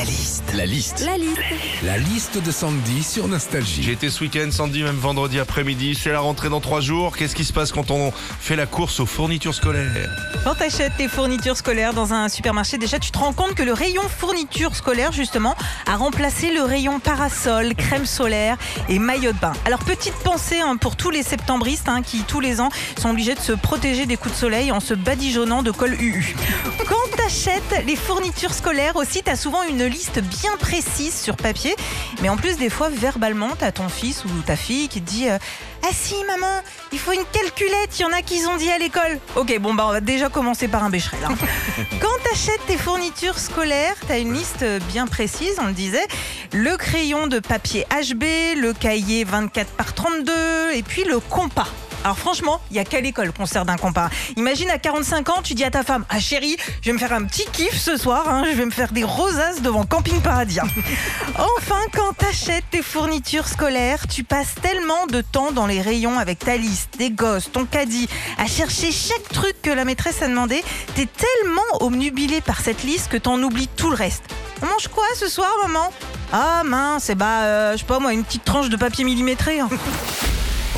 La liste. La liste. La liste. La liste de Sandy sur Nostalgie. J'ai été ce week-end, samedi, même vendredi après-midi. C'est la rentrée dans trois jours. Qu'est-ce qui se passe quand on fait la course aux fournitures scolaires Quand tu achètes tes fournitures scolaires dans un supermarché, déjà tu te rends compte que le rayon fournitures scolaires, justement, a remplacé le rayon parasol, crème solaire et maillot de bain. Alors, petite pensée hein, pour tous les septembristes hein, qui, tous les ans, sont obligés de se protéger des coups de soleil en se badigeonnant de col UU. Quand achètes les fournitures scolaires aussi, tu as souvent une liste bien précise sur papier. Mais en plus, des fois, verbalement, tu as ton fils ou ta fille qui te dit euh, Ah si, maman, il faut une calculette, il y en a qui ont dit à l'école. Ok, bon, bah, on va déjà commencer par un bécherel. hein. Quand tu achètes tes fournitures scolaires, tu as une liste bien précise, on le disait. Le crayon de papier HB, le cahier 24 par 32 et puis le compas. Alors franchement, il y a qu'à l'école qu'on sert d'un compas. Imagine à 45 ans, tu dis à ta femme Ah chérie, je vais me faire un petit kiff ce soir, hein, je vais me faire des rosaces devant Camping Paradis. Enfin, quand t'achètes tes fournitures scolaires, tu passes tellement de temps dans les rayons avec ta liste, des gosses, ton caddie, à chercher chaque truc que la maîtresse a demandé. T'es tellement omnubilé par cette liste que t'en oublies tout le reste. On mange quoi ce soir, maman? Ah mince, eh bah, euh, je sais pas moi, une petite tranche de papier millimétré. hein.